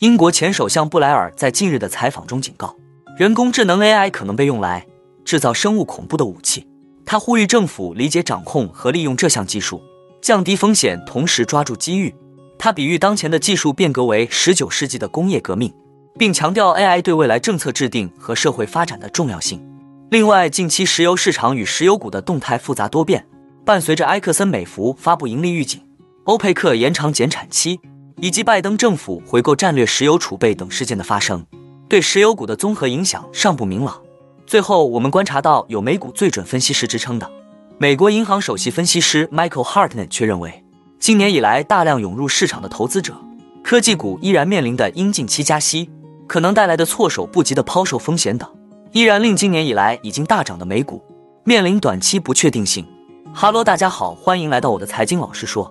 英国前首相布莱尔在近日的采访中警告，人工智能 AI 可能被用来制造生物恐怖的武器。他呼吁政府理解、掌控和利用这项技术，降低风险，同时抓住机遇。他比喻当前的技术变革为19世纪的工业革命，并强调 AI 对未来政策制定和社会发展的重要性。另外，近期石油市场与石油股的动态复杂多变，伴随着埃克森美孚发布盈利预警、欧佩克延长减产期以及拜登政府回购战略石油储备等事件的发生，对石油股的综合影响尚不明朗。最后，我们观察到有美股最准分析师之称的美国银行首席分析师 Michael Hartnett 却认为。今年以来，大量涌入市场的投资者，科技股依然面临的因近期加息可能带来的措手不及的抛售风险等，依然令今年以来已经大涨的美股面临短期不确定性。哈喽，大家好，欢迎来到我的财经老师说，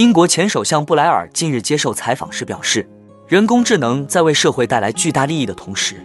英国前首相布莱尔近日接受采访时表示，人工智能在为社会带来巨大利益的同时，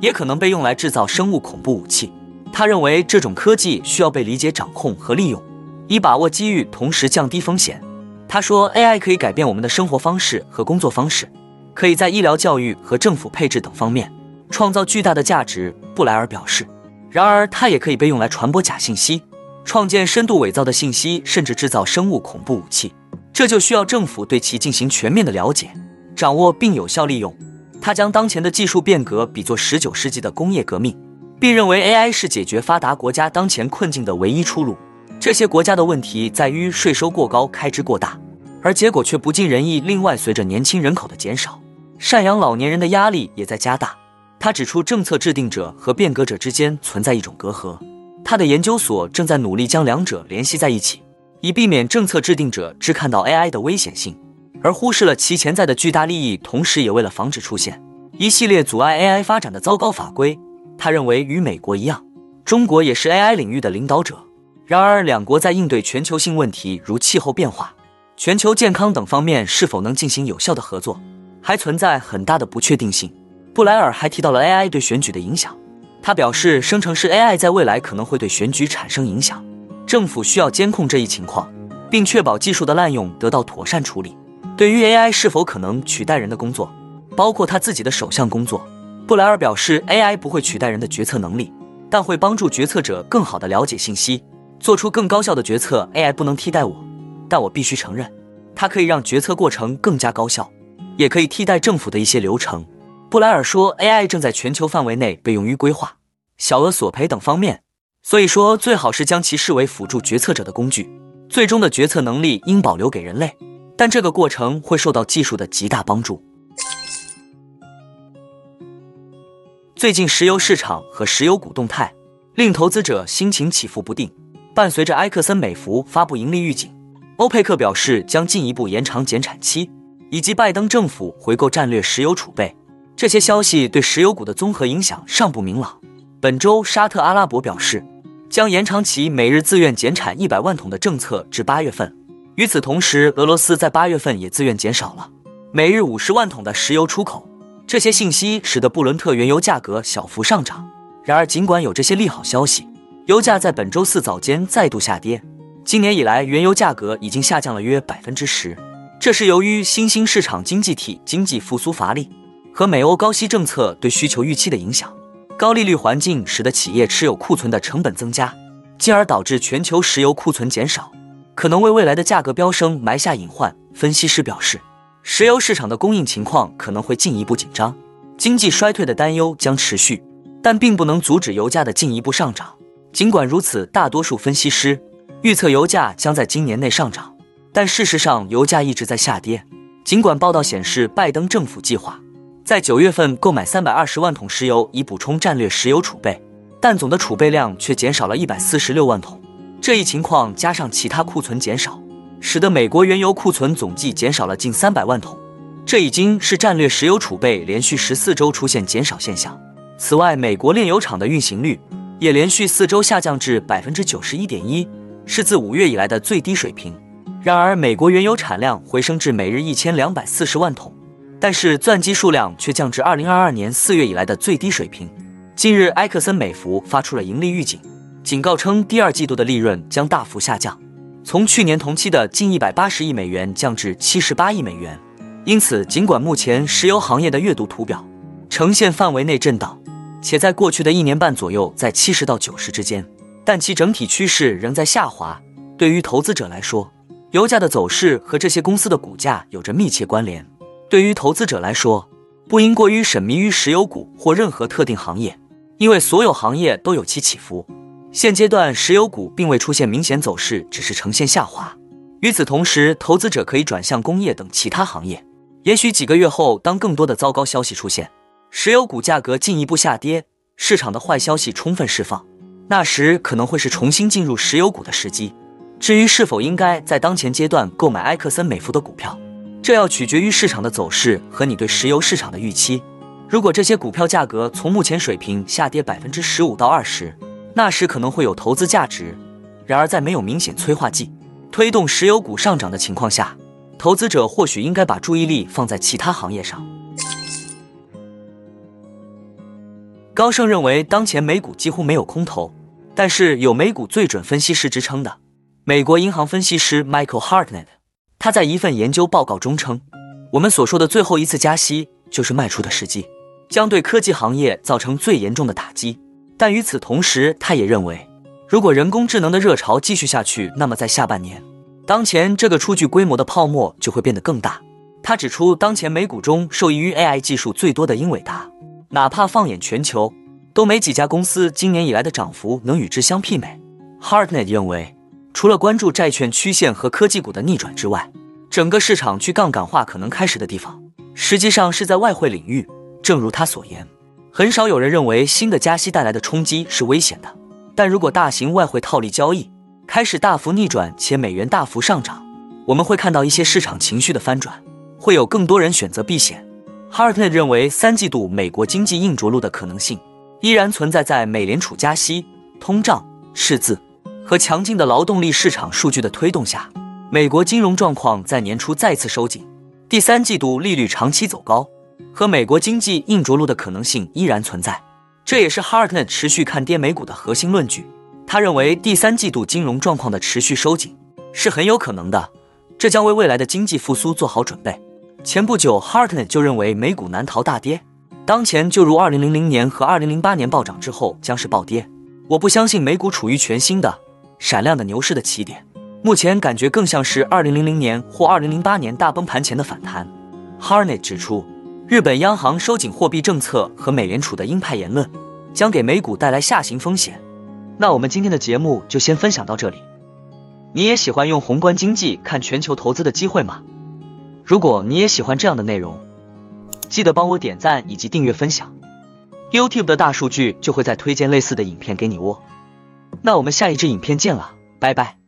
也可能被用来制造生物恐怖武器。他认为这种科技需要被理解、掌控和利用，以把握机遇，同时降低风险。他说，AI 可以改变我们的生活方式和工作方式，可以在医疗、教育和政府配置等方面创造巨大的价值。布莱尔表示，然而它也可以被用来传播假信息、创建深度伪造的信息，甚至制造生物恐怖武器。这就需要政府对其进行全面的了解、掌握并有效利用。他将当前的技术变革比作19世纪的工业革命，并认为 AI 是解决发达国家当前困境的唯一出路。这些国家的问题在于税收过高、开支过大，而结果却不尽人意。另外，随着年轻人口的减少，赡养老年人的压力也在加大。他指出，政策制定者和变革者之间存在一种隔阂。他的研究所正在努力将两者联系在一起，以避免政策制定者只看到 AI 的危险性，而忽视了其潜在的巨大利益。同时，也为了防止出现一系列阻碍 AI 发展的糟糕法规，他认为与美国一样，中国也是 AI 领域的领导者。然而，两国在应对全球性问题如气候变化、全球健康等方面是否能进行有效的合作，还存在很大的不确定性。布莱尔还提到了 AI 对选举的影响。他表示，生成式 AI 在未来可能会对选举产生影响，政府需要监控这一情况，并确保技术的滥用得到妥善处理。对于 AI 是否可能取代人的工作，包括他自己的首相工作，布莱尔表示，AI 不会取代人的决策能力，但会帮助决策者更好地了解信息。做出更高效的决策，AI 不能替代我，但我必须承认，它可以让决策过程更加高效，也可以替代政府的一些流程。布莱尔说，AI 正在全球范围内被用于规划、小额索赔等方面，所以说最好是将其视为辅助决策者的工具，最终的决策能力应保留给人类，但这个过程会受到技术的极大帮助。最近石油市场和石油股动态令投资者心情起伏不定。伴随着埃克森美孚发布盈利预警，欧佩克表示将进一步延长减产期，以及拜登政府回购战略石油储备，这些消息对石油股的综合影响尚不明朗。本周，沙特阿拉伯表示将延长其每日自愿减产一百万桶的政策至八月份。与此同时，俄罗斯在八月份也自愿减少了每日五十万桶的石油出口。这些信息使得布伦特原油价格小幅上涨。然而，尽管有这些利好消息，油价在本周四早间再度下跌。今年以来，原油价格已经下降了约百分之十，这是由于新兴市场经济体经济复苏乏力和美欧高息政策对需求预期的影响。高利率环境使得企业持有库存的成本增加，进而导致全球石油库存减少，可能为未来的价格飙升埋下隐患。分析师表示，石油市场的供应情况可能会进一步紧张，经济衰退的担忧将持续，但并不能阻止油价的进一步上涨。尽管如此，大多数分析师预测油价将在今年内上涨，但事实上油价一直在下跌。尽管报道显示拜登政府计划在九月份购买三百二十万桶石油以补充战略石油储备，但总的储备量却减少了一百四十六万桶。这一情况加上其他库存减少，使得美国原油库存总计减少了近三百万桶。这已经是战略石油储备连续十四周出现减少现象。此外，美国炼油厂的运行率也连续四周下降至百分之九十一点一，是自五月以来的最低水平。然而，美国原油产量回升至每日一千两百四十万桶，但是钻机数量却降至二零二二年四月以来的最低水平。近日，埃克森美孚发出了盈利预警，警告称第二季度的利润将大幅下降，从去年同期的近一百八十亿美元降至七十八亿美元。因此，尽管目前石油行业的月度图表呈现范围内震荡，且在过去的一年半左右在七十到九十之间，但其整体趋势仍在下滑。对于投资者来说，油价的走势和这些公司的股价有着密切关联。对于投资者来说，不应过于沉迷于石油股或任何特定行业，因为所有行业都有其起伏。现阶段，石油股并未出现明显走势，只是呈现下滑。与此同时，投资者可以转向工业等其他行业。也许几个月后，当更多的糟糕消息出现，石油股价格进一步下跌，市场的坏消息充分释放，那时可能会是重新进入石油股的时机。至于是否应该在当前阶段购买埃克森美孚的股票，这要取决于市场的走势和你对石油市场的预期。如果这些股票价格从目前水平下跌百分之十五到二十，那时可能会有投资价值。然而，在没有明显催化剂推动石油股上涨的情况下，投资者或许应该把注意力放在其他行业上。高盛认为，当前美股几乎没有空头，但是有美股最准分析师之称的。美国银行分析师 Michael Hartnett，他在一份研究报告中称，我们所说的最后一次加息就是卖出的时机，将对科技行业造成最严重的打击。但与此同时，他也认为，如果人工智能的热潮继续下去，那么在下半年，当前这个初具规模的泡沫就会变得更大。他指出，当前美股中受益于 AI 技术最多的英伟达，哪怕放眼全球，都没几家公司今年以来的涨幅能与之相媲美。Hartnett 认为。除了关注债券曲线和科技股的逆转之外，整个市场去杠杆化可能开始的地方，实际上是在外汇领域。正如他所言，很少有人认为新的加息带来的冲击是危险的。但如果大型外汇套利交易开始大幅逆转，且美元大幅上涨，我们会看到一些市场情绪的翻转，会有更多人选择避险。哈尔特认为，三季度美国经济硬着陆的可能性依然存在，在美联储加息、通胀、赤字。和强劲的劳动力市场数据的推动下，美国金融状况在年初再次收紧。第三季度利率长期走高，和美国经济硬着陆的可能性依然存在。这也是 Hartnett 持续看跌美股的核心论据。他认为第三季度金融状况的持续收紧是很有可能的，这将为未来的经济复苏做好准备。前不久，Hartnett 就认为美股难逃大跌，当前就如2000年和2008年暴涨之后将是暴跌。我不相信美股处于全新的。闪亮的牛市的起点，目前感觉更像是二零零零年或二零零八年大崩盘前的反弹。Harnett 指出，日本央行收紧货币政策和美联储的鹰派言论将给美股带来下行风险。那我们今天的节目就先分享到这里。你也喜欢用宏观经济看全球投资的机会吗？如果你也喜欢这样的内容，记得帮我点赞以及订阅分享，YouTube 的大数据就会再推荐类似的影片给你哦。那我们下一支影片见了，拜拜。